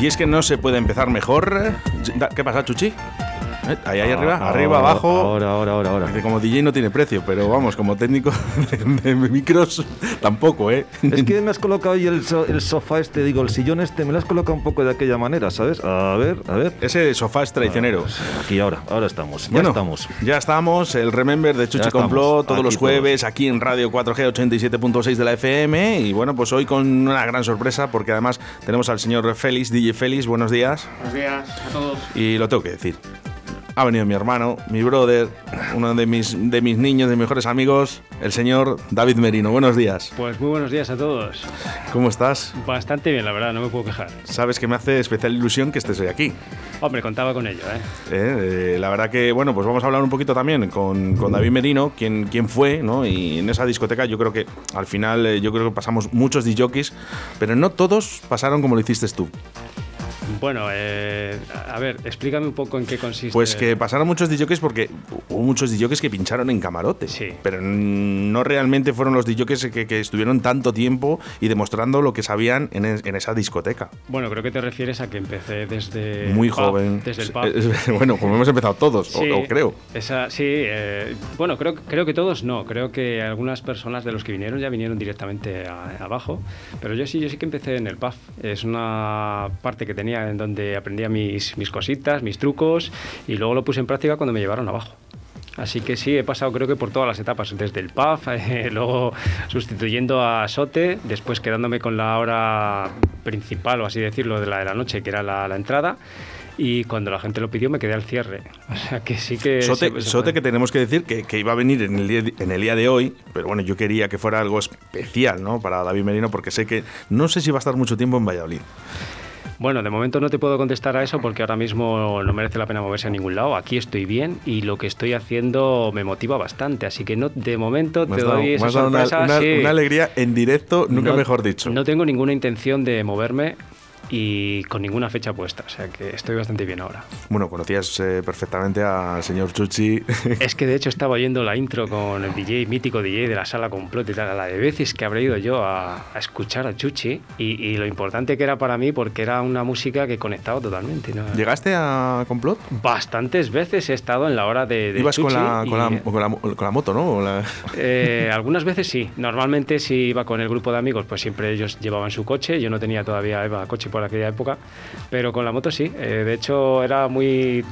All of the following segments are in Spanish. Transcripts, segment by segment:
Y es que no se puede empezar mejor. ¿Qué pasa, Chuchi? ¿Eh? Ahí, ahí arriba, arriba, abajo. Ahora, ahora, ahora, ahora. como DJ no tiene precio, pero vamos, como técnico de, micros tampoco, ¿eh? Es que me has colocado ahí el, el, sofá este, digo, el sillón este, me lo has colocado un poco de aquella manera, ¿sabes? A ver, a ver. Ese sofá es traicionero. Ah, aquí ahora, ahora estamos. Ya estamos. Ya estamos, el Remember de Chuchi Complot, todos los jueves aquí en Radio 4G 87.6 de la FM. Y bueno, pues hoy con una gran sorpresa, porque además tenemos al señor Félix, DJ Félix. Buenos días. Buenos días a todos. Y lo tengo que decir ha venido mi hermano, mi brother, uno de mis, de mis niños, de mis mejores amigos, el señor David Merino. Buenos días. Pues muy buenos días a todos. ¿Cómo estás? Bastante bien, la verdad, no me puedo quejar. Sabes que me hace especial ilusión que estés hoy aquí. Hombre, contaba con ello, ¿eh? ¿eh? la verdad que, bueno, pues vamos a hablar un poquito también con, con David Merino, quién, quién fue, ¿no? Y en esa discoteca yo creo que al final, eh, yo creo que pasamos muchos DJs, pero no todos pasaron como lo hiciste tú. Bueno, eh, a ver, explícame un poco en qué consiste. Pues que pasaron muchos DJs porque hubo muchos DJs que pincharon en camarote. Sí. Pero no realmente fueron los DJs que, que estuvieron tanto tiempo y demostrando lo que sabían en, esa discoteca. Bueno, creo que te refieres a que empecé desde. Muy joven. Desde el pub. bueno, como hemos empezado todos, o, creo. Esa, sí, eh, bueno, creo, creo que todos no. Creo que algunas personas de los que vinieron ya vinieron directamente abajo. Pero yo sí, yo sí que empecé en el pub. Es una parte que tenía en donde aprendía mis, mis cositas, mis trucos y luego lo puse en práctica cuando me llevaron abajo. Así que sí, he pasado creo que por todas las etapas, desde el PAF, eh, luego sustituyendo a Sote, después quedándome con la hora principal, o así decirlo, de la de la noche, que era la, la entrada. Y cuando la gente lo pidió me quedé al cierre. O sea que sí que... Sote, que tenemos que decir que, que, iba a venir en el, día, en el día de hoy, pero bueno, yo quería que fuera algo especial ¿no? para David Merino porque sé que no sé si va a estar mucho tiempo en Valladolid. Bueno, de momento no te puedo contestar a eso porque ahora mismo no merece la pena moverse a ningún lado. Aquí estoy bien y lo que estoy haciendo me motiva bastante. Así que no, de momento te doy esa sorpresa. Una, una, alegría en directo, nunca mejor dicho. No tengo ninguna intención de moverme y con ninguna fecha puesta, o sea que estoy bastante bien ahora. Bueno, conocías eh, perfectamente al señor Chuchi. Es que de hecho estaba oyendo la intro con el DJ, mítico DJ de la sala complot y tal, la de veces que habré ido yo a, escuchar a Chuchi y, lo importante que era para mí porque era una música que conectaba totalmente. ¿Llegaste a complot? Bastantes veces he estado en la hora de, ¿Ibas con la, con, la, moto, no? Eh, algunas veces sí, normalmente si iba con el grupo de amigos pues siempre ellos llevaban su coche, yo no tenía todavía coche por aquella época, pero con la moto sí. Eh, de hecho, era muy,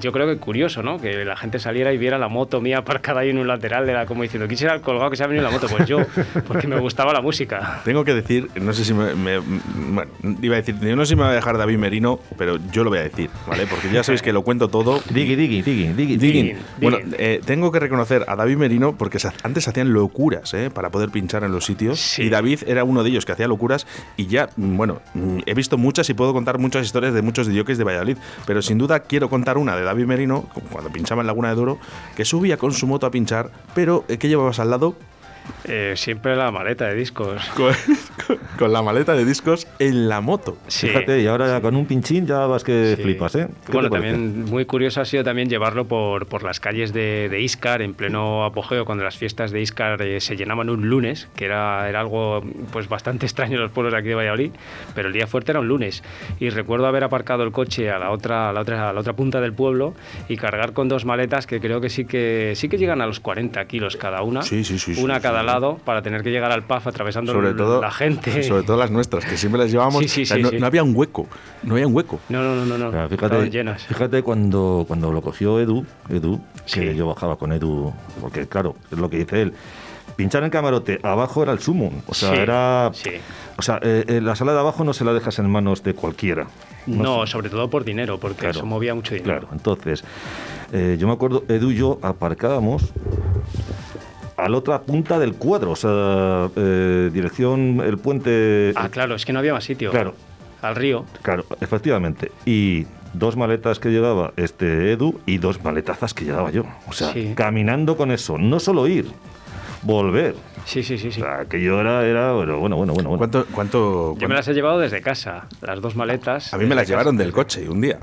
yo creo que curioso, ¿no? Que la gente saliera y viera la moto mía aparcada ahí en un lateral, era como diciendo, ¿quién será el colgado que se ha venido la moto? Pues yo, porque me gustaba la música. Tengo que decir, no sé si me, bueno, iba a decir, yo no sé si me va a dejar David Merino, pero yo lo voy a decir, ¿vale? Porque ya sabéis que lo cuento todo. Digi, digi, digi, digi, digi. Bueno, eh, tengo que reconocer a David Merino porque antes hacían locuras, ¿eh? Para poder pinchar en los sitios. Y David era uno de ellos que hacía locuras y ya, bueno, he visto muchas y puedo contar muchas historias de muchos DJs de Valladolid, pero sin duda quiero contar una de David Merino, cuando pinchaba en Laguna de Duro, que subía con su moto a pinchar, pero eh, ¿qué llevabas al lado? Eh, siempre la maleta de discos. Con, la maleta de discos en la moto. Fíjate, y ahora con un pinchín ya vas que flipas, ¿eh? Bueno, también muy curioso ha sido también llevarlo por, por las calles de, de, Iscar en pleno apogeo, cuando las fiestas de Iscar eh, se llenaban un lunes, que era, era algo pues bastante extraño en los pueblos de aquí de Valladolid, pero el día fuerte era un lunes. Y recuerdo haber aparcado el coche a la otra, a la otra, a la otra punta del pueblo y cargar con dos maletas que creo que sí que sí que llegan a los 40 kilos cada una. Sí, sí, sí. Una cada lado para tener que llegar al PAF atravesando sobre todo, la gente. Sobre todo las nuestras, que siempre las llevábamos. no, había un hueco, no había un hueco. No, no, no, no. fíjate, llenas. fíjate cuando, cuando lo cogió Edu, Edu, que yo bajaba con Edu, porque claro, es lo que dice él. Pinchar en camarote, abajo era el sumo. O sea, era. O sea, eh, eh, la sala de abajo no se la dejas en manos de cualquiera. No, sobre todo por dinero, porque eso movía mucho dinero. Claro, entonces, eh, yo me acuerdo, Edu y yo aparcábamos a la otra punta del cuadro, o sea, eh, dirección el puente. Ah, claro, es que no había más sitio. Claro. Al río. Claro, efectivamente. Y dos maletas que llevaba este Edu y dos maletazas que llevaba yo. O sea, caminando con eso, no solo ir, volver. Sí, sí, sí, sí. O sea, que yo era, era bueno, bueno, bueno, bueno. ¿Cuánto, cuánto, Yo me las he llevado desde casa, las dos maletas. A mí me las llevaron del coche un día.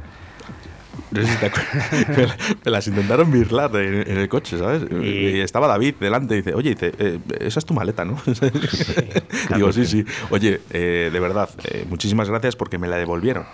No sé si te me las intentaron birlar en, el coche, ¿sabes? Y... estaba David delante y dice, oye, dice, eh, esa es tu maleta, ¿no? Digo, sí, sí. Oye, eh, de verdad, eh, muchísimas gracias porque me la devolvieron.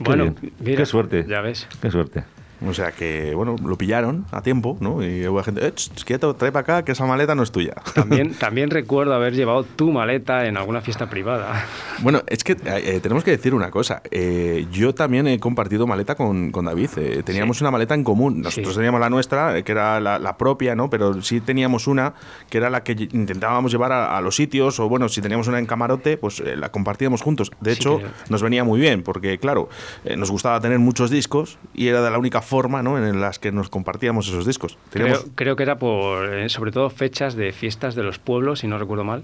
Bueno, qué suerte. Ya ves. Qué suerte. O sea que, bueno, lo pillaron a tiempo, ¿no? Y hubo gente, eh, quieto, trae para acá, que esa maleta no es tuya. También, también recuerdo haber llevado tu maleta en alguna fiesta privada. Bueno, es que eh, tenemos que decir una cosa. Eh, yo también he compartido maleta con, con David. Eh, teníamos una maleta en común. Nosotros teníamos la nuestra, que era la, propia, ¿no? Pero sí teníamos una que era la que intentábamos llevar a, los sitios, o bueno, si teníamos una en camarote, pues la compartíamos juntos. De hecho, nos venía muy bien, porque claro, nos gustaba tener muchos discos y era de la única forma ¿no? en las que nos compartíamos esos discos. Creo, creo, que era por, eh, sobre todo, fechas de fiestas de los pueblos, si no recuerdo mal,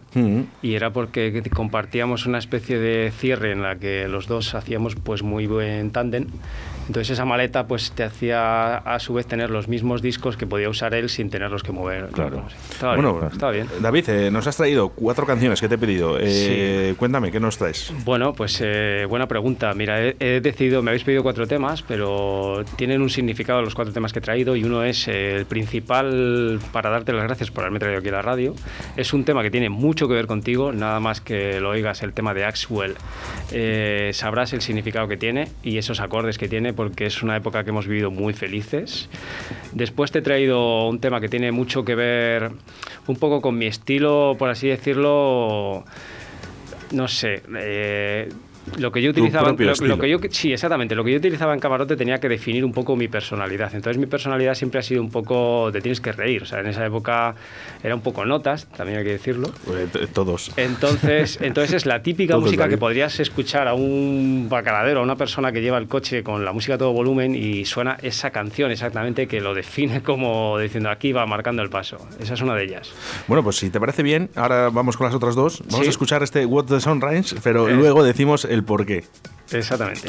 y era porque compartíamos una especie de cierre en la que los dos hacíamos pues muy buen tándem entonces esa maleta pues te hacía a su vez tener los mismos discos que podía usar él sin tenerlos que mover. Claro. Estaba bueno, bien, estaba bien. David, eh, nos has traído cuatro canciones que te he pedido. Eh, cuéntame, ¿qué nos traes? Bueno, pues eh, buena pregunta. Mira, he, decidido, me habéis pedido cuatro temas, pero tienen un significado los cuatro temas que he traído y uno es el principal para darte las gracias por haberme traído aquí a la radio. Es un tema que tiene mucho que ver contigo, nada más que lo oigas el tema de Axwell. sabrás el significado que tiene y esos acordes que tiene porque es una época que hemos vivido muy felices. Después te he traído un tema que tiene mucho que ver un poco con mi estilo, por así decirlo, no sé. Eh, lo que yo utilizaba lo, que yo sí exactamente lo que yo utilizaba en camarote tenía que definir un poco mi personalidad. Entonces mi personalidad siempre ha sido un poco de tienes que reír. O sea en esa época era un poco notas también hay que decirlo. Pues, todos. Entonces entonces es la típica música que podrías escuchar a un bacaladero a una persona que lleva el coche con la música a todo volumen y suena esa canción exactamente que lo define como diciendo aquí va marcando el paso esa es una de ellas. Bueno pues si te parece bien ahora vamos con las otras dos. Vamos a escuchar este What the Sunrise pero eh. luego decimos el por qué. Exactamente.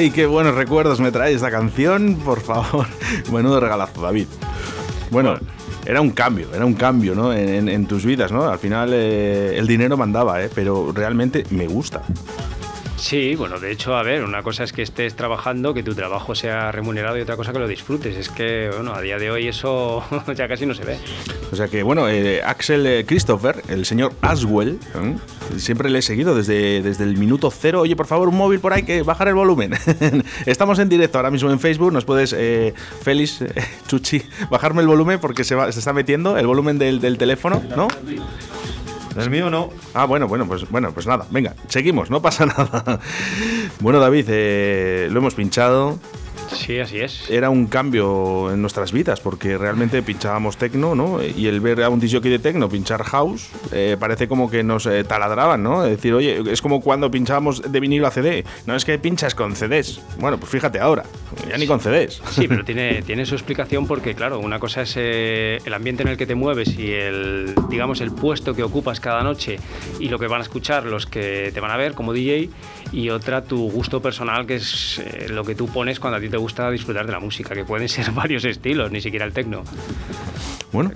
Ay, qué buenos recuerdos me trae esta canción, por favor. Menudo regalazo, David. Bueno, era un cambio, era un cambio, ¿no? En, tus vidas, ¿no? Al final eh, el dinero mandaba, ¿eh? Pero realmente me gusta. Sí, bueno, de hecho, a ver, una cosa es que estés trabajando, que tu trabajo sea remunerado y otra cosa que lo disfrutes. Es que, bueno, a día de hoy eso ya casi no se ve. O sea que, bueno, eh, Axel eh, Christopher, el señor Aswell, ¿eh? siempre le he seguido desde, desde el minuto cero. Oye, por favor, un móvil por ahí que bajar el volumen. Estamos en directo ahora mismo en Facebook. Nos puedes, Félix, Chuchi, bajarme el volumen porque se, se está metiendo el volumen del, del teléfono, ¿no? El mío no. Ah, bueno, bueno, pues bueno, pues nada. Venga, seguimos, no pasa nada. bueno, David, eh, lo hemos pinchado. Sí, así es. Era un cambio en nuestras vidas porque realmente pinchábamos tecno, ¿no? Y el ver a un DJ de tecno pinchar house eh, parece como que nos eh, taladraban, ¿no? Es decir, oye, es como cuando pinchábamos de vinilo a CD. No es que pinchas con CDs. Bueno, pues fíjate ahora, ya ni con CDs. Sí, pero tiene, tiene su explicación porque, claro, una cosa es eh, el ambiente en el que te mueves y el, digamos, el puesto que ocupas cada noche y lo que van a escuchar los que te van a ver como DJ y otra tu gusto personal, que es lo que tú pones cuando a ti te gusta disfrutar de la música, que pueden ser varios estilos, ni siquiera el tecno. Bueno,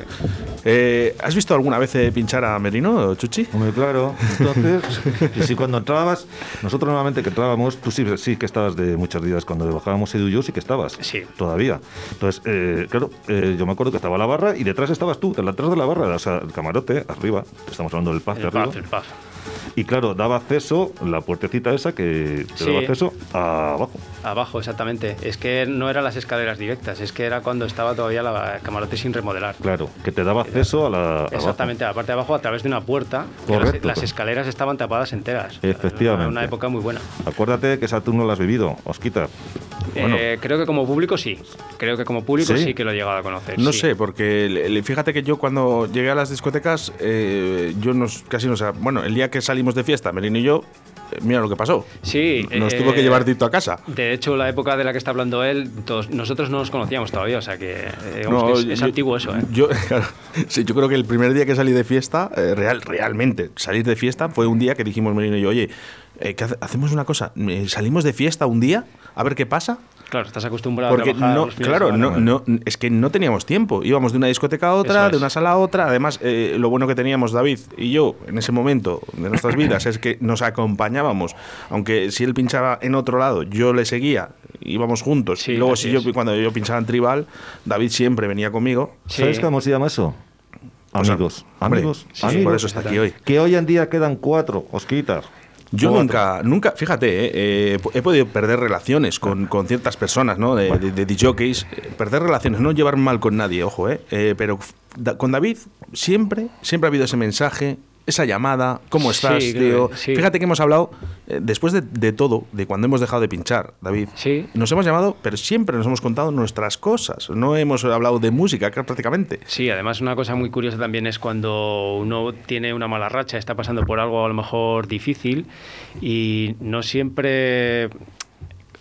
eh, ¿has visto alguna vez eh, pinchar a Merino, Chuchi? Hombre, claro. Entonces, y si cuando entrabas, nosotros normalmente que entrábamos, tú sí, sí que estabas de muchas días, cuando bajábamos Edu y yo sí que estabas. Sí. Todavía. Entonces, eh, claro, yo me acuerdo que estaba la barra y detrás estabas tú, detrás de la barra, o sea, el camarote, arriba, estamos hablando del paz de arriba. el paz. Y claro, daba acceso, la puertecita esa que te daba acceso a abajo. Abajo, exactamente. Es que no eran las escaleras directas, es que era cuando estaba todavía la camarote sin remodelar. Claro, que te daba acceso a la. Exactamente, a la parte de abajo a través de una puerta. Correcto. Las, escaleras estaban tapadas enteras. Efectivamente. Era una época muy buena. Acuérdate que esa tú no la has vivido, Osquita. Eh, creo que como público sí. Creo que como público sí, que lo he llegado a conocer. No sé, porque fíjate que yo cuando llegué a las discotecas, eh, yo no, casi no sé. Bueno, el día que salimos de fiesta, Merino y yo, eh, mira lo que pasó. Sí. Nos tuvo que llevar Tito a casa. De hecho, la época de la que está hablando él, nosotros no nos conocíamos todavía, o sea que, es, antiguo eso. Yo, sí, yo creo que el primer día que salí de fiesta, real, realmente, salir de fiesta fue un día que dijimos Merino y yo, oye, hacemos una cosa, salimos de fiesta un día a ver qué pasa. Claro, estás acostumbrado a trabajar no, claro, no, no, es que no teníamos tiempo. Íbamos de una discoteca a otra, de una sala a otra. Además, eh, lo bueno que teníamos David y yo en ese momento de nuestras vidas es que nos acompañábamos. Aunque si él pinchaba en otro lado, yo le seguía, íbamos juntos. y luego si yo cuando yo pinchaba en tribal, David siempre venía conmigo. ¿Sabes cómo se llama eso? Amigos, amigos, amigos. Por eso está aquí hoy. Que hoy en día quedan cuatro, Osquitar. Yo nunca, nunca, fíjate, eh, eh, he podido perder relaciones con, con ciertas personas, ¿no? De, de, de jockeys, eh, perder relaciones, no llevar mal con nadie, ojo, ¿eh? pero con David siempre, siempre ha habido ese mensaje, esa llamada, ¿cómo estás, tío? Fíjate que hemos hablado, eh, después de, todo, de cuando hemos dejado de pinchar, David, sí. nos hemos llamado, pero siempre nos hemos contado nuestras cosas, no hemos hablado de música prácticamente. Sí, además una cosa muy curiosa también es cuando uno tiene una mala racha, está pasando por algo a lo mejor difícil y no siempre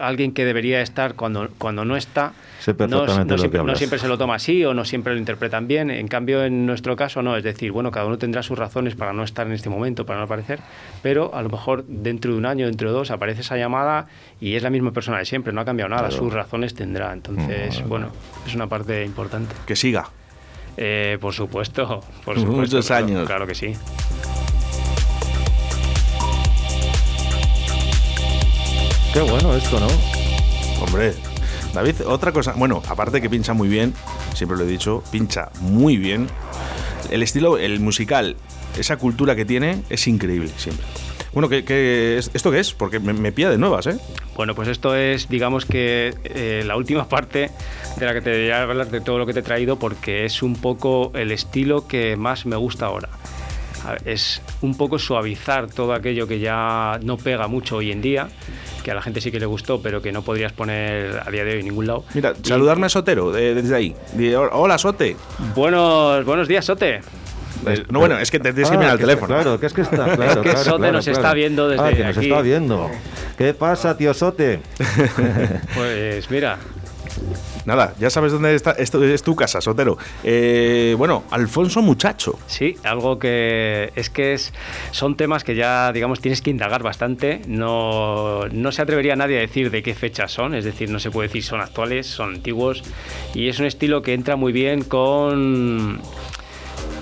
alguien que debería estar cuando, cuando no está no, siempre, se lo toma así o no siempre lo interpretan bien. En cambio, en nuestro caso no. Es decir, bueno, cada uno tendrá sus razones para no estar en este momento, para no aparecer, pero a lo mejor dentro de un año, dentro de dos, aparece esa llamada y es la misma persona de siempre, no ha cambiado nada, sus razones tendrá. Entonces, bueno, es una parte importante. Que siga. Eh, por supuesto, por supuesto. Muchos años. Claro que sí. Qué bueno esto, ¿no? Hombre, David, otra cosa, bueno, aparte que pincha muy bien, siempre lo he dicho, pincha muy bien. El estilo, el musical, esa cultura que tiene es increíble siempre. Bueno, ¿qué, esto qué es? Porque me, pilla de nuevas, ¿eh? Bueno, pues esto es, digamos que eh, la última parte de la que te debería hablar de todo lo que te he traído, porque es un poco el estilo que más me gusta ahora. Es un poco suavizar todo aquello que ya no pega mucho hoy en día que a la gente sí que le gustó, pero que no podrías poner a día de hoy en ningún lado. Mira, saludarme a Sotero desde ahí. Hola, Sote. Buenos, buenos días, Sote. No, bueno, es que te tienes que mirar al teléfono. Claro, que es que está, claro. es que Sote nos está viendo desde ah, que nos está viendo. ¿Qué pasa, tío Sote? pues mira, Nada, ya sabes dónde está, esto es tu casa, Sotero. Eh, bueno, Alfonso Muchacho. Sí, algo que es que es, son temas que ya, digamos, tienes que indagar bastante. No, no se atrevería nadie a decir de qué fechas son, es decir, no se puede decir son actuales, son antiguos. Y es un estilo que entra muy bien con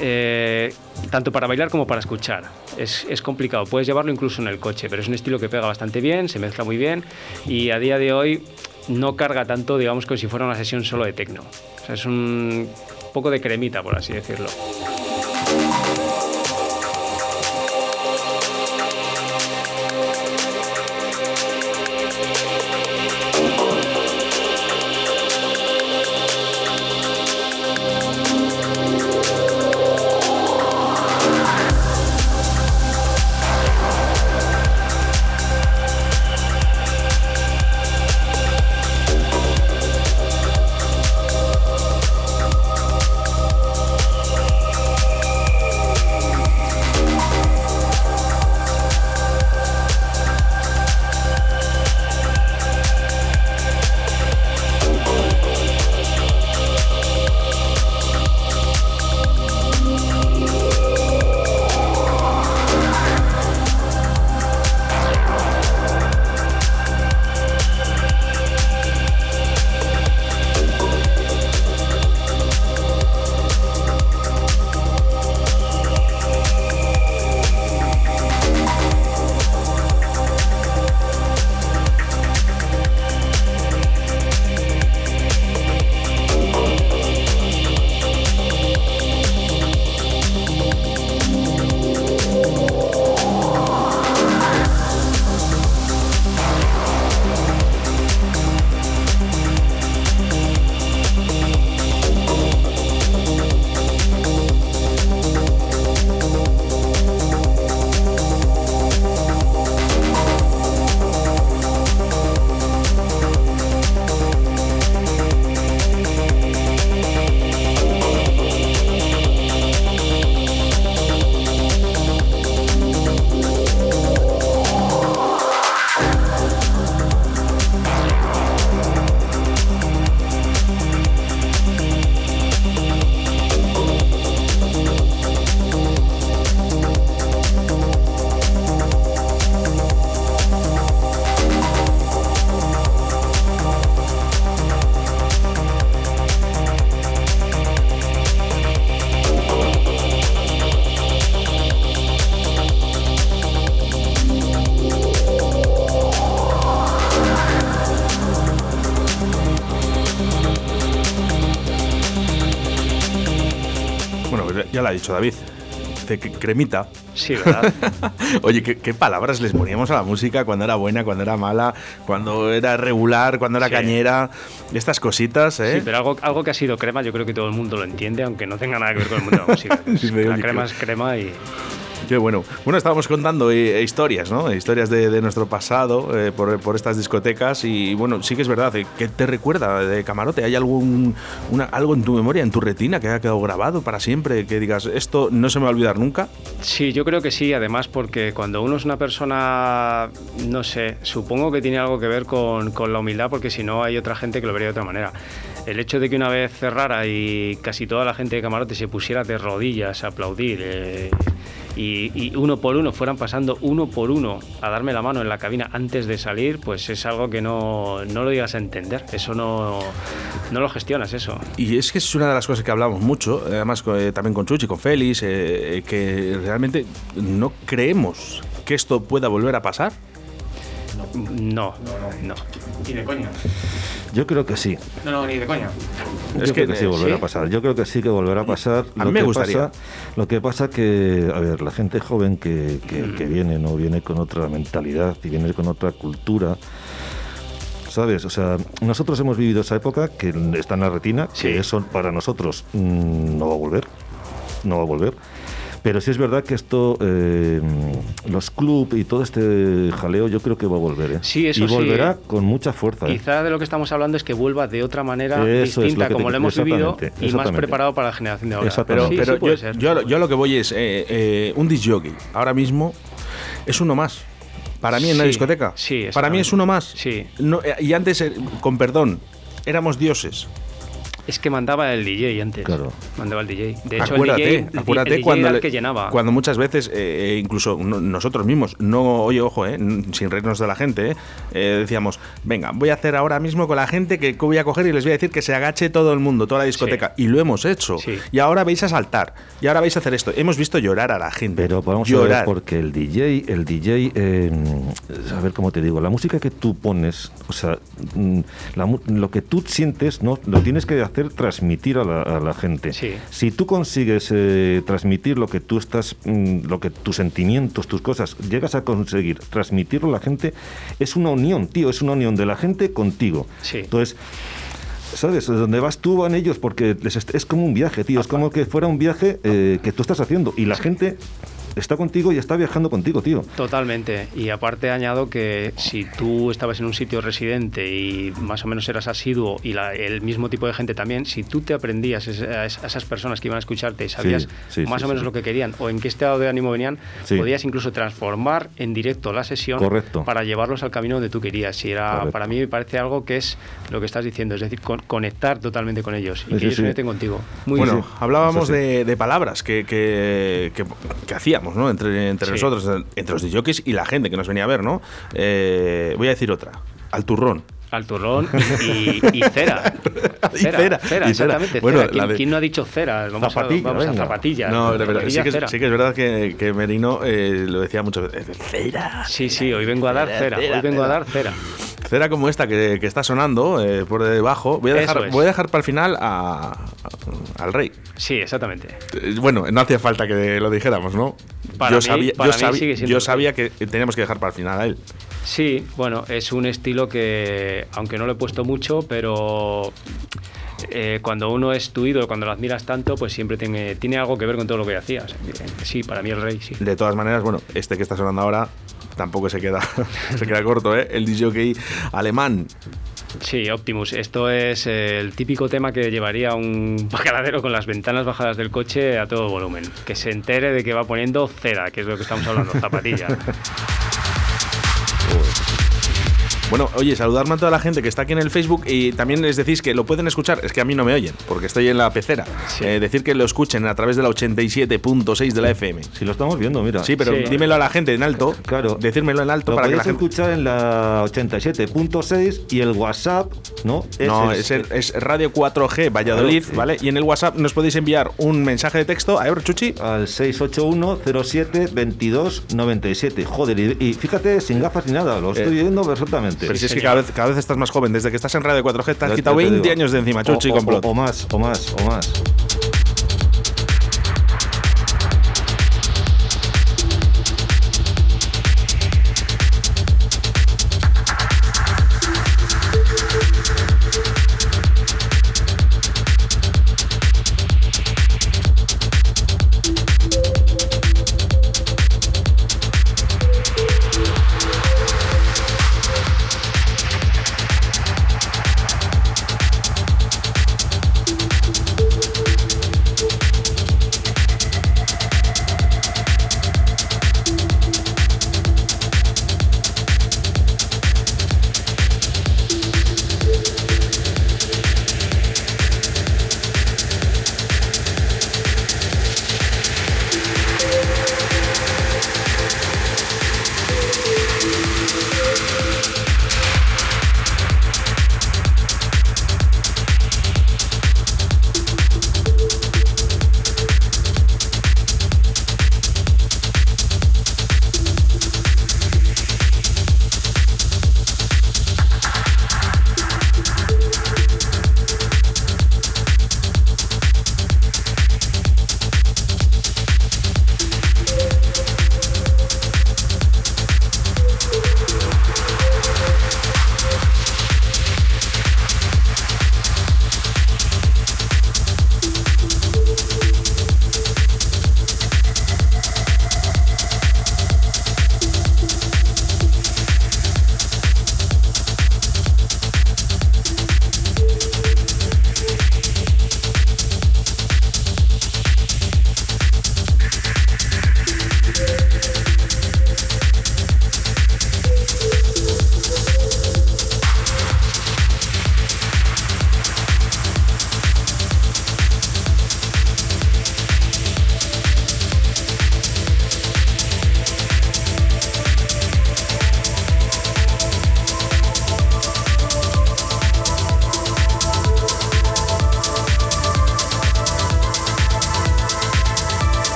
eh, tanto para bailar como para escuchar. Es, es, complicado, puedes llevarlo incluso en el coche, pero es un estilo que pega bastante bien, se mezcla muy bien y a día de hoy no carga tanto, digamos, como si fuera una sesión solo de tecno. O sea, es un poco de cremita, por así decirlo. David. De cremita. Sí, ¿verdad? Oye, ¿qué, palabras les poníamos a la música cuando era buena, cuando era mala, cuando era regular, cuando era cañera? Estas cositas, ¿eh? Sí, pero algo, algo que ha sido crema, yo creo que todo el mundo lo entiende, aunque no tenga nada que ver con el mundo de la música. la crema es crema y Qué bueno. Bueno, estábamos contando eh, historias, ¿no? Historias de, nuestro pasado eh, por, estas discotecas y bueno, sí que es verdad. Eh, ¿Qué te recuerda de Camarote? ¿Hay algún una, algo en tu memoria, en tu retina que haya quedado grabado para siempre? Que digas, esto no se me va a olvidar nunca. Sí, yo creo que sí. Además, porque cuando uno es una persona, no sé, supongo que tiene algo que ver con, con la humildad, porque si no hay otra gente que lo vería de otra manera el hecho de que una vez cerrara y casi toda la gente de camarote se pusiera de rodillas a aplaudir eh, y, uno por uno fueran pasando uno por uno a darme la mano en la cabina antes de salir, pues es algo que no, no lo digas a entender. Eso no, no lo gestionas, eso. Y es que es una de las cosas que hablamos mucho, además eh, también con Chuchi, con Félix, eh, que realmente no creemos que esto pueda volver a pasar. No, no. Ni de coña. Yo creo que sí. No, no, ni de coña. es que, sí volverá a pasar. Yo creo que sí que volverá a pasar. A mí me gustaría. lo que pasa que, a ver, la gente joven que, que, viene, ¿no? Viene con otra mentalidad y viene con otra cultura. ¿sabes? O sea, nosotros hemos vivido esa época que está en la retina, que eso para nosotros mm, no va a volver, no va a volver. Pero sí es verdad que esto, eh, los clubs y todo este jaleo, yo creo que va a volver. ¿eh? Sí, eso y volverá con mucha fuerza. ¿eh? Quizá de lo que estamos hablando es que vuelva de otra manera distinta, como lo hemos vivido, y más preparado para la generación de ahora. Pero, pero yo, yo, lo que voy es, un disc jockey ahora mismo es uno más. Para mí en la discoteca. Sí, Para mí es uno más. Sí. y antes, con perdón, éramos dioses. Es que mandaba el DJ antes. Claro. Mandaba el DJ. De hecho, acuérdate, el DJ, el acuérdate DJ cuando, era el que llenaba. cuando muchas veces, eh, eh, incluso no- nosotros mismos, no, oye, ojo, eh, sin reírnos de la gente, eh, decíamos, venga, voy a hacer ahora mismo con la gente que voy a coger y les voy a decir que se agache todo el mundo, toda la discoteca. Y lo hemos hecho. Sí. Y ahora vais a saltar. Y ahora vais a hacer esto. Hemos visto llorar a la gente. Pero vamos a llorar. ver, porque el DJ, el DJ, eh, a ver cómo te digo, la música que tú pones, o sea, mm, la lo que tú sientes, no, lo tienes que hacer transmitir a la, a la gente. Sí. Si tú consigues eh, transmitir lo que tú estás, mm, lo que tus sentimientos, tus cosas, llegas a conseguir transmitirlo a la gente, es una unión, tío, es una unión de la gente contigo. Sí. Entonces. ¿Sabes? Donde vas tú van ellos porque es como un viaje, tío. Es como que fuera un viaje eh, que tú estás haciendo y la gente está contigo y está viajando contigo, tío. Totalmente. Y aparte añado que si tú estabas en un sitio residente y más o menos eras asiduo y la- el mismo tipo de gente también, si tú te aprendías a es- a esas personas que iban a escucharte y sabías sí, más sí, o menos sí. lo que querían o en qué estado de ánimo venían, Sí. podías incluso transformar en directo la sesión Correcto. para llevarlos al camino donde tú querías. Y era, Correcto. para mí me parece algo que es lo que estás diciendo, es decir, con- conectar totalmente con ellos y Sí, que sí, ellos sí. conecten contigo. Muy bueno, bien. hablábamos de, de palabras que, que, que- que hacíamos, ¿no? Entre, entre Sí. nosotros, entre los DJs y la gente que nos venía a ver, ¿no? Eh, voy a decir otra. Al turrón. Al turrón y, y cera. Y cera, y cera. exactamente. Bueno, cera. ¿Quién, la de- quién no ha dicho cera? Vamos Zapatilla, a, vamos a venga. zapatillas. No, de verdad, sí que, es- cera. sí que es verdad que, que Merino eh, lo decía muchas veces. Cera. Sí, sí, hoy vengo a dar cera. Hoy vengo a dar cera. Cera como esta que, que está sonando eh, por debajo. Voy a, dejar, es. voy a dejar para el final a- a- al rey. Sí, exactamente. Eh, Bueno, no hacía falta que lo dijéramos, ¿no? Para yo mí- sabía, para yo mí sigue sabía que teníamos que dejar para el final a él. Sí, bueno, es un estilo que, aunque no lo he puesto mucho, pero eh, cuando uno es tu ídolo, cuando lo admiras tanto, pues siempre tiene, tiene algo que ver con todo lo que hacías. Sí, para mí el rey, sí. De todas maneras, bueno, este que está sonando ahora tampoco se queda, se queda corto, ¿eh? El DJ alemán. Sí, Optimus. Esto es eh, el típico tema que llevaría un bacaladero con las ventanas bajadas del coche a todo volumen. Que se entere de que va poniendo cera, que es lo que estamos hablando, zapatilla. Bueno, oye, saludarme a toda la gente que está aquí en el Facebook y también les decís que lo pueden escuchar, es que a mí no me oyen, porque estoy en la pecera. Sí. Eh, decir que lo escuchen a través de la 87.6 de la FM. Si lo estamos viendo, mira. Sí, pero Sí. dímelo a la gente en alto. Claro. Decírmelo en alto Lo para que la gente. escuchar en la 87.6 y el WhatsApp, ¿no? No, el- es, el- es Radio 4G Valladolid, Claro. ¿vale? Y en el WhatsApp nos podéis enviar un mensaje de texto. A ver, Chuchi. al 681-07-2297. Joder, y, y fíjate, sin gafas ni nada, lo estoy viendo perfectamente. Pero si es que cada vez, cada vez estás más joven. Desde que estás en Radio 4G te has quitado ya te 20 digo. años de encima, Chuchi, o, o, o más, o más, o más.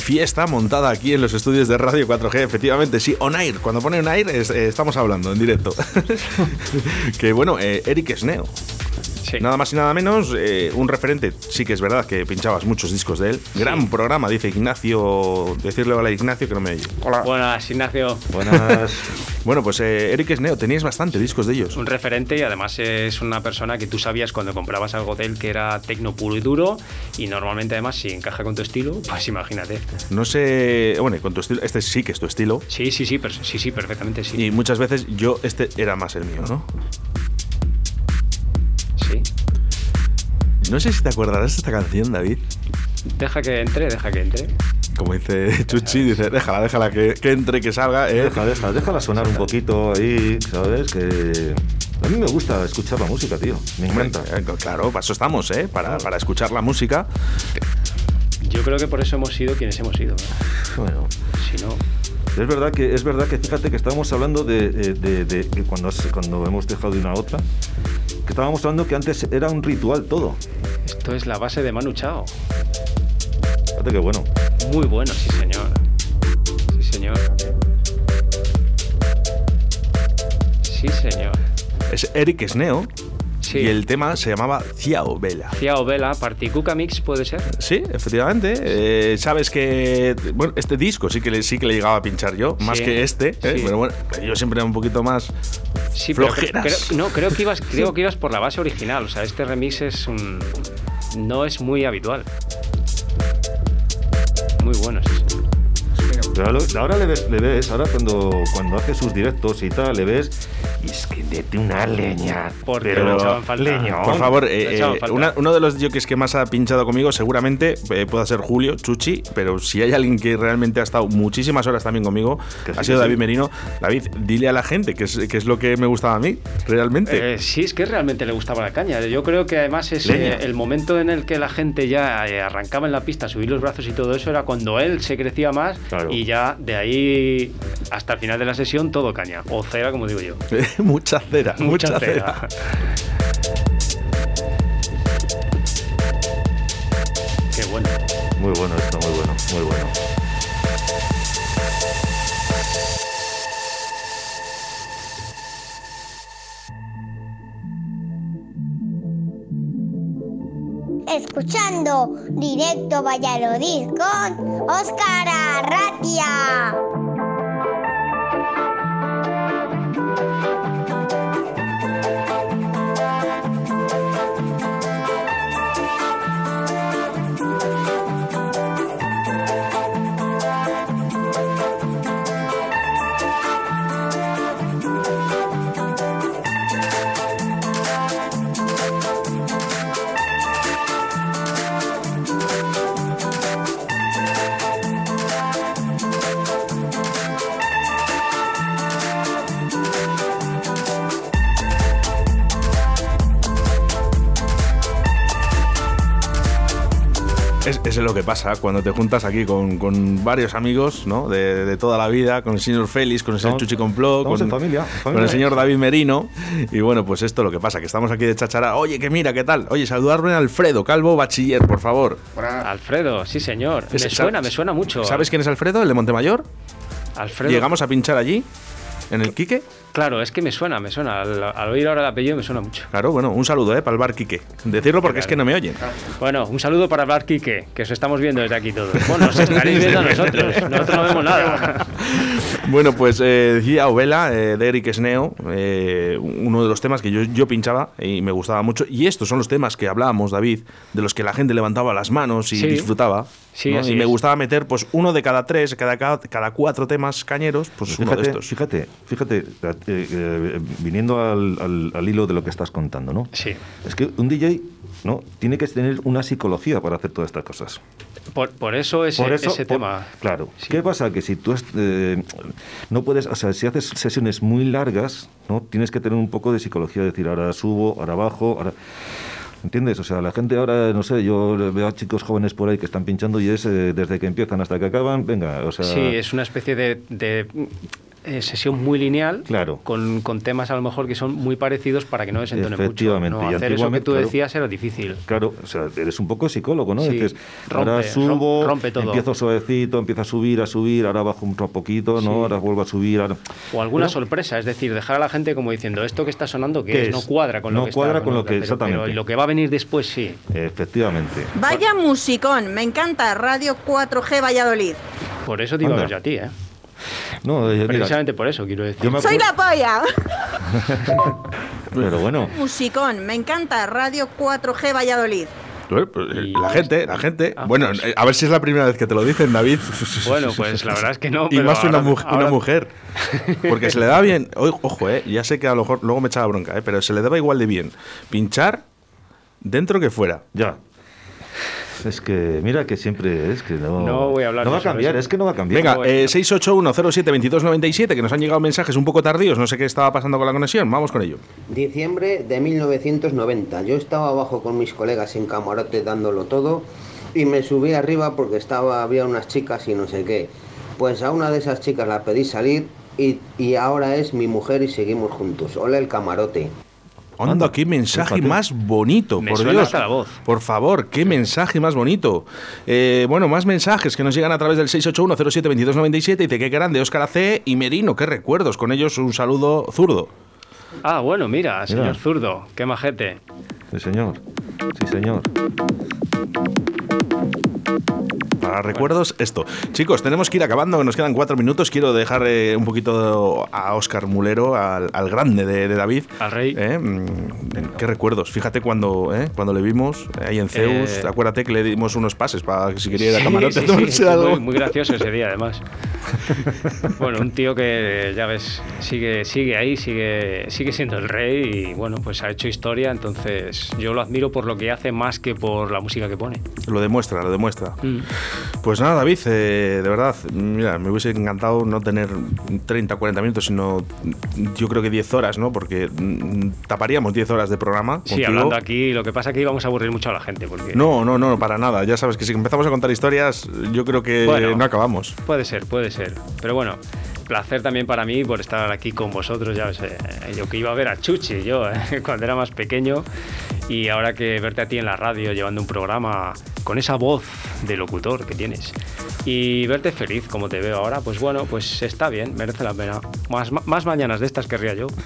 Fiesta montada aquí en los estudios de Radio 4G. Efectivamente, sí, on air. Cuando pone on air eh, estamos hablando en directo. que bueno, eh, Eric Sneo. Nada más y nada menos, eh, un referente, sí que es verdad que pinchabas muchos discos de él. Gran programa, dice Ignacio. Decirle hola Ignacio que no me oye. Hola. Buenas, Ignacio. Buenas. bueno, pues eh, Eric Sneo, tenías bastante discos de ellos. Un referente y además es una persona que tú sabías cuando comprabas algo de él que era tecno puro y duro y normalmente además si encaja con tu estilo, pues imagínate. No sé, bueno, con tu estilo, este sí que es tu estilo. Sí, sí, sí, sí, sí, perfectamente sí. Y muchas veces yo este era más el mío, ¿no? No sé si te acordarás de esta canción, David. Deja que entre, deja que entre. Como dice Chuchi, dice, déjala, déjala que, que entre, que salga. ¿eh? Deja, déjala, déjala sonar un poquito ahí, ¿sabes? Que a mí me gusta escuchar la música, tío. Me encanta. Eh, claro, para eso estamos, ¿eh? Para, para, escuchar la música. Yo creo que por eso hemos sido quienes hemos sido. Bueno. Si no. Es verdad que es verdad que fíjate que estábamos hablando de, de, de, cuando, cuando hemos dejado de una a otra, que estábamos hablando que antes era un ritual todo. Esto es la base de Manu Chao. Fíjate qué bueno. Muy bueno, sí señor. Sí señor. Sí señor. Es Eric Sneo y el tema se llamaba Ciao Vela. Ciao Vela, Particuca Mix, ¿puede ser? Sí, efectivamente. Eh, Sabes que bueno, este disco sí que, le, sí que le llegaba a pinchar yo, más que este. ¿eh? Pero bueno, yo siempre era un poquito más sí, flojeras. no, creo que, ibas, creo que ibas por la base original. O sea, este remix es un, no es muy habitual. Muy bueno, sí. Pero ahora le ves, le ves, ahora cuando, cuando hace sus directos y tal, le ves y es que mete una leña. Porque pero falta. Por favor, eh, eh, uno de los jockeys que más ha pinchado conmigo seguramente eh, pueda ser Julio, Chuchi, pero si hay alguien que realmente ha estado muchísimas horas también conmigo, ha sido David Merino. David, dile a la gente que es, que es lo que me gustaba a mí, realmente. sí, es que realmente le gustaba la caña. Yo creo que además es el momento en el que la gente ya arrancaba en la pista, subir los brazos y todo eso, era cuando él se crecía más y ya de ahí hasta el final de la sesión todo caña, o cera como digo yo. mucha cera, mucha, cera. Qué bueno. Muy bueno esto, muy bueno, muy bueno. Escuchando directo Valladolid con Oscar Arratia. Es lo que pasa cuando te juntas aquí con, varios amigos ¿no? de, toda la vida, con el señor Félix, con el señor Chuchi Complot, con, familia, con el señor David Merino. Y bueno, pues esto es lo que pasa, que estamos aquí de chachara. Oye, que mira, ¿qué tal? Oye, saludarme a Alfredo Calvo Bachiller, por favor. Alfredo, sí señor. Me suena, me suena mucho. ¿Sabes quién es Alfredo, el de Montemayor? Alfredo. Llegamos a pinchar allí, en el Quique. Claro, es que me suena, me suena. Al, oír ahora el apellido me suena mucho. Claro, bueno, un saludo ¿eh? para el bar Quique. Decirlo porque es que no me oyen. Bueno, un saludo para el bar Quique, que os estamos viendo desde aquí todos. Bueno, os estaréis viendo a nosotros. Nosotros no vemos nada. bueno, pues eh, decía Ovela eh, de Eric Sneo, eh, uno de los temas que yo, yo pinchaba y me gustaba mucho. Y estos son los temas que hablábamos, David, de los que la gente levantaba las manos y disfrutaba. Sí, y me gustaba meter pues uno de cada tres, cada, cada, cuatro temas cañeros, pues fíjate, uno de estos. Fíjate, fíjate, viniendo al, al, hilo de lo que estás contando, ¿no? Sí. Es que un DJ ¿no? tiene que tener una psicología para hacer todas estas cosas. Por, por eso ese, por ese tema. Claro. ¿Qué pasa? Que si tú eh, no puedes, o sea, si haces sesiones muy largas, ¿no? Tienes que tener un poco de psicología, decir, ahora subo, ahora bajo, ahora... ¿Entiendes? O sea, la gente ahora, no sé, yo veo a chicos jóvenes por ahí que están pinchando y es eh, desde que empiezan hasta que acaban, venga, o sea... Sí, es una especie de eh, sesión muy lineal, claro. con, con, temas a lo mejor que son muy parecidos para que no desentonen Efectivamente. mucho. ¿no? Hacer eso que tú decías era difícil. Claro, o sea, eres un poco psicólogo, ¿no? Sí, Dices, rompe, ahora subo, rompe todo. empiezo suavecito, empiezo a subir, a subir, ahora bajo un poquito, ¿no? Sí. Ahora vuelvo a subir. Ahora... O alguna Pero- sorpresa, es decir, dejar a la gente como diciendo, esto que está sonando, que ¿Qué es? es? no cuadra con No lo que cuadra está, con lo ¿no? que- Pero- exactamente. Pero lo que va a venir después sí. Efectivamente. Vaya musicón, me encanta Radio 4G Valladolid. Por eso te iba a Anda. ver yo a ti, ¿eh? No, eh, mira, Precisamente por eso, quiero decir. yo me Soy la polla. Pero bueno, Musicón, me encanta Radio 4G Valladolid. Bueno, pues, eh, La gente, la gente. Ah, bueno, pues- eh, a ver si es la primera vez que te lo dicen, David. Bueno, pues la verdad es que no. y pero más una, ahora- mujer. Porque se le da bien. Ojo, eh, ya sé que a lo mejor luego me echaba bronca, eh, pero se le daba igual de bien pinchar dentro que fuera. ya. Es que, mira que siempre es que no. No voy a hablar No va a cambiar, eso. es que no va a cambiar. Venga, eh, 681072297, que nos han llegado mensajes un poco tardíos, no sé qué estaba pasando con la conexión, vamos con ello. Diciembre de 1990. Yo estaba abajo con mis colegas en camarote dándolo todo y me subí arriba porque estaba había unas chicas y no sé qué. Pues a una de esas chicas la pedí salir y, y ahora es mi mujer y seguimos juntos. Hola el camarote. Anda, Anda, qué mensaje fíjate. más bonito, Me por suena Dios. hasta la voz. Por favor, qué mensaje más bonito. Eh, bueno, más mensajes que nos llegan a través del 681072297 y de qué grande, Óscar AC y Merino, qué recuerdos. Con ellos un saludo zurdo. Ah, bueno, mira, señor Mira. zurdo, qué majete. Sí, señor. Sí, señor. Para recuerdos, esto. Chicos, tenemos que ir acabando, que nos quedan cuatro minutos. Quiero dejar eh, un poquito a Óscar Mulero, al, al grande de, de David. Al rey. Eh, mm, Qué recuerdos. Fíjate cuando, eh, cuando le vimos ahí en Zeus. Acuérdate que le dimos unos pases para que si quería ir a camarote sí, a sí, tomarse sí, algo. Muy, muy gracioso ese día, además. bueno, un tío que, ya ves, sigue, sigue ahí, sigue, sigue siendo el rey y, bueno, pues ha hecho historia, entonces yo lo admiro por lo que hace más que por la música que pone. Lo demuestra, lo demuestra. Mm. Pues nada, David, eh, de verdad, mira, me hubiese encantado no tener 30, 40 minutos, sino yo creo que 10 horas, ¿no? Porque mm, taparíamos 10 horas de programa. Sí, contigo. hablando aquí, lo que pasa es que íbamos a aburrir mucho a la gente, porque... No, no, no, para nada. Ya sabes que si empezamos a contar historias, yo creo que Bueno. no acabamos. Puede ser, puede ser. Pero bueno, placer también para mí por estar aquí con vosotros. Ya eh, yo que iba a ver a Chuchi yo eh, cuando era más pequeño y ahora que verte a ti en la radio llevando un programa con esa voz de locutor que tienes y verte feliz como te veo ahora, pues bueno, pues está bien, merece la pena. Más, más mañanas de estas querría yo.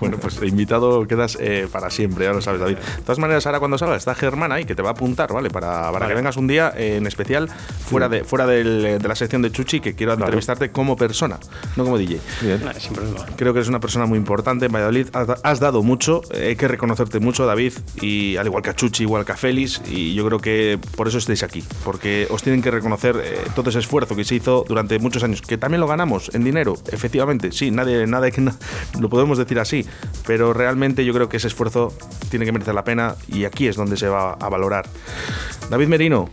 Bueno, pues invitado quedas eh, para siempre, ya lo sabes, David. De todas maneras, ahora cuando salga está Germán ahí, que te va a apuntar, ¿vale? Para, para Vale. que vengas un día eh, en especial fuera, de, fuera del- de la sección de Chuchi, que quiero entrevistarte como persona, no como DJ. Bien. Sin problema. Creo que eres una persona muy importante en Valladolid. Has, has dado mucho, eh, hay que reconocerte mucho, David, y al igual que a Chuchi, igual que a Félix, y yo creo que por eso estáis aquí, porque os tienen que reconocer eh, todo ese esfuerzo que se hizo durante muchos años, que también lo ganamos en dinero, efectivamente, sí, nadie, nada que no- lo podemos decir así, pero realmente yo creo que ese esfuerzo tiene que merecer la pena y aquí es donde se va a valorar. David Merino,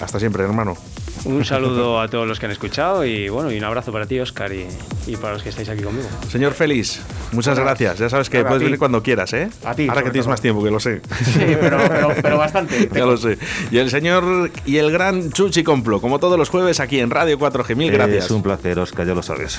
hasta siempre, hermano. Un saludo a todos los que han escuchado y bueno, y un abrazo para ti, Oscar, y, y para los que estáis aquí conmigo. Señor Félix, muchas gracias. Ya sabes que puedes venir cuando quieras, ¿eh? A ti, Ahora que tienes todo. más tiempo, que lo sé. Sí, pero, pero, pero bastante. Ya lo sé. Y el señor y el gran Chuchi Complo, como todos los jueves aquí en Radio 4G. Mil gracias. Es un placer, Oscar, ya lo sabes.